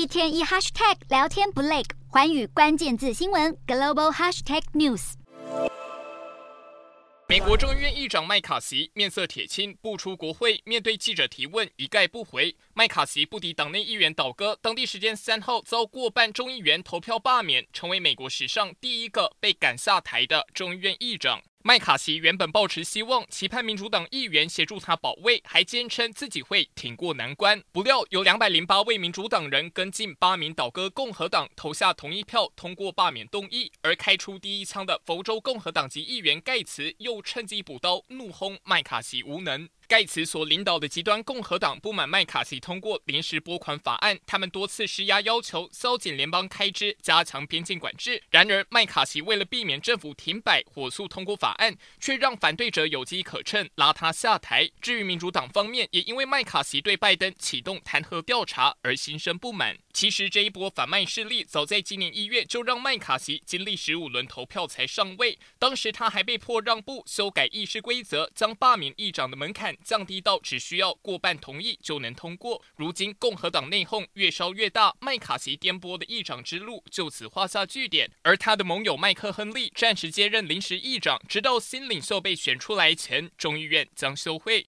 一天一 hashtag 聊天不累，环宇关键字新闻 global hashtag news。美国众议院议长麦卡锡面色铁青，不出国会，面对记者提问一概不回。麦卡锡不敌党内议员倒戈，当地时间三号遭过半众议员投票罢免，成为美国史上第一个被赶下台的众议院议长。麦卡锡原本抱持希望，期盼民主党议员协助他保卫，还坚称自己会挺过难关。不料有两百零八位民主党人跟近八名倒戈共和党投下同一票，通过罢免动议。而开出第一枪的佛州共和党籍议员盖茨又趁机补刀，怒轰麦卡锡无能。盖茨所领导的极端共和党不满麦卡锡通过临时拨款法案，他们多次施压要求削减联邦开支、加强边境管制。然而，麦卡锡为了避免政府停摆，火速通过法案，却让反对者有机可乘，拉他下台。至于民主党方面，也因为麦卡锡对拜登启动弹劾调查而心生不满。其实，这一波反麦势力早在今年一月就让麦卡锡经历十五轮投票才上位，当时他还被迫让步，修改议事规则，将罢免议长的门槛。降低到只需要过半同意就能通过。如今共和党内讧越烧越大，麦卡锡颠簸的议长之路就此画下句点。而他的盟友麦克亨利暂时接任临时议长，直到新领袖被选出来前，众议院将休会。